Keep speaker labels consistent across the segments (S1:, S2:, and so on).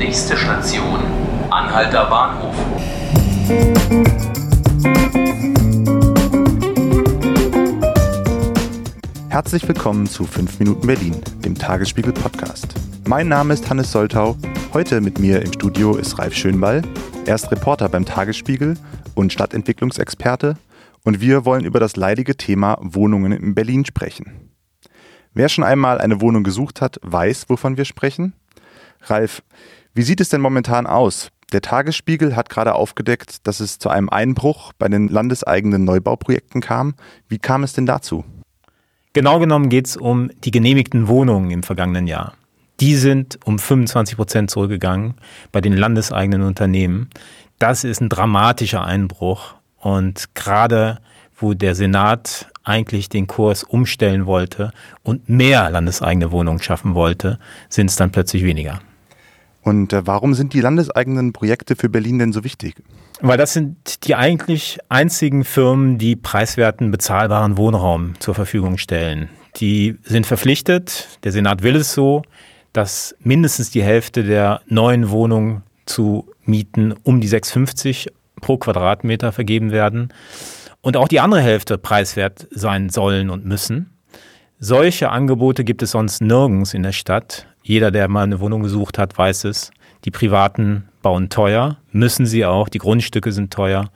S1: Nächste Station, Anhalter Bahnhof.
S2: Herzlich willkommen zu 5 Minuten Berlin, dem Tagesspiegel Podcast. Mein Name ist Hannes Soltau. Heute mit mir im Studio ist Ralf Schönball. Er ist Reporter beim Tagesspiegel und Stadtentwicklungsexperte. Und wir wollen über das leidige Thema Wohnungen in Berlin sprechen. Wer schon einmal eine Wohnung gesucht hat, weiß, wovon wir sprechen. Ralf, wie sieht es denn momentan aus? Der Tagesspiegel hat gerade aufgedeckt, dass es zu einem Einbruch bei den landeseigenen Neubauprojekten kam. Wie kam es denn dazu?
S3: Genau genommen geht es um die genehmigten Wohnungen im vergangenen Jahr. Die sind um 25 Prozent zurückgegangen bei den landeseigenen Unternehmen. Das ist ein dramatischer Einbruch. Und gerade wo der Senat eigentlich den Kurs umstellen wollte und mehr landeseigene Wohnungen schaffen wollte, sind es dann plötzlich weniger.
S2: Und äh, warum sind die landeseigenen Projekte für Berlin denn so wichtig?
S3: Weil das sind die eigentlich einzigen Firmen, die preiswerten, bezahlbaren Wohnraum zur Verfügung stellen. Die sind verpflichtet, der Senat will es so, dass mindestens die Hälfte der neuen Wohnungen zu Mieten um die 6,50 pro Quadratmeter vergeben werden und auch die andere Hälfte preiswert sein sollen und müssen. Solche Angebote gibt es sonst nirgends in der Stadt. Jeder, der mal eine Wohnung gesucht hat, weiß es. Die Privaten bauen teuer, müssen sie auch. Die Grundstücke sind teuer.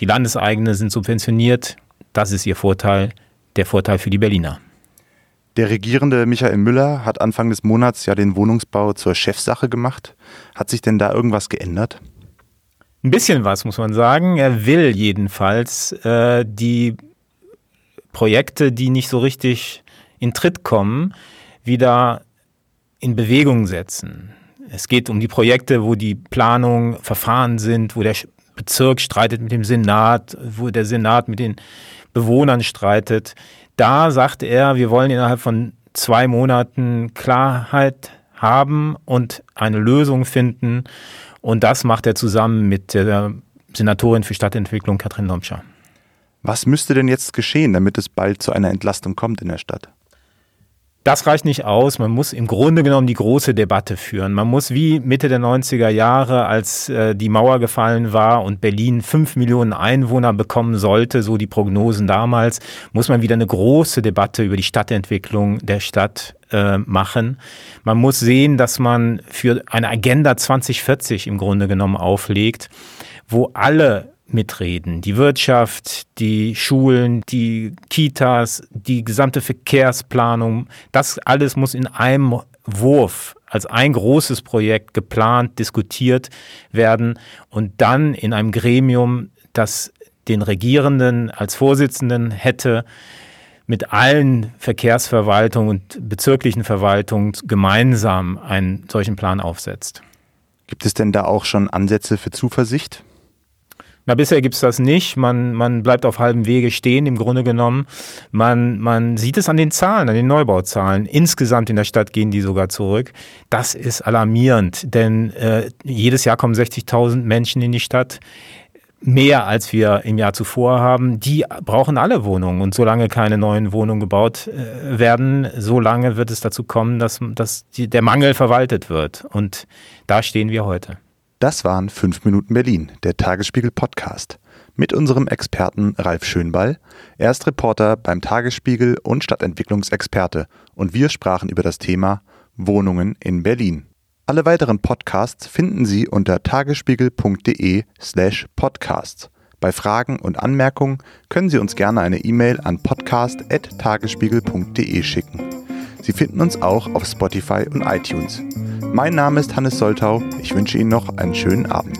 S3: Die Landeseigene sind subventioniert. Das ist ihr Vorteil, der Vorteil für die Berliner.
S2: Der regierende Michael Müller hat Anfang des Monats ja den Wohnungsbau zur Chefsache gemacht. Hat sich denn da irgendwas geändert?
S3: Ein bisschen was, muss man sagen. Er will jedenfalls äh, die Projekte, die nicht so richtig in Tritt kommen, wieder in Bewegung setzen. Es geht um die Projekte, wo die Planung Verfahren sind, wo der Bezirk streitet mit dem Senat, wo der Senat mit den Bewohnern streitet. Da sagt er, wir wollen innerhalb von zwei Monaten Klarheit haben und eine Lösung finden. Und das macht er zusammen mit der Senatorin für Stadtentwicklung Katrin Lomscher.
S2: Was müsste denn jetzt geschehen, damit es bald zu einer Entlastung kommt in der Stadt?
S3: Das reicht nicht aus. Man muss im Grunde genommen die große Debatte führen. Man muss wie Mitte der 90er Jahre, als äh, die Mauer gefallen war und Berlin fünf Millionen Einwohner bekommen sollte, so die Prognosen damals, muss man wieder eine große Debatte über die Stadtentwicklung der Stadt äh, machen. Man muss sehen, dass man für eine Agenda 2040 im Grunde genommen auflegt, wo alle mitreden. Die Wirtschaft, die Schulen, die Kitas, die gesamte Verkehrsplanung, das alles muss in einem Wurf als ein großes Projekt geplant, diskutiert werden und dann in einem Gremium, das den Regierenden als Vorsitzenden hätte, mit allen Verkehrsverwaltungen und bezirklichen Verwaltungen gemeinsam einen solchen Plan aufsetzt.
S2: Gibt es denn da auch schon Ansätze für Zuversicht?
S3: Na, bisher gibt's das nicht. Man, man bleibt auf halbem Wege stehen, im Grunde genommen. Man, man sieht es an den Zahlen, an den Neubauzahlen. Insgesamt in der Stadt gehen die sogar zurück. Das ist alarmierend, denn äh, jedes Jahr kommen 60.000 Menschen in die Stadt. Mehr als wir im Jahr zuvor haben. Die brauchen alle Wohnungen. Und solange keine neuen Wohnungen gebaut äh, werden, solange wird es dazu kommen, dass, dass die, der Mangel verwaltet wird. Und da stehen wir heute.
S2: Das waren 5 Minuten Berlin, der Tagesspiegel Podcast. Mit unserem Experten Ralf Schönball. Er ist Reporter beim Tagesspiegel und Stadtentwicklungsexperte. Und wir sprachen über das Thema Wohnungen in Berlin. Alle weiteren Podcasts finden Sie unter tagesspiegel.de slash podcasts. Bei Fragen und Anmerkungen können Sie uns gerne eine E-Mail an podcast.tagesspiegel.de schicken. Sie finden uns auch auf Spotify und iTunes. Mein Name ist Hannes Soltau. Ich wünsche Ihnen noch einen schönen Abend.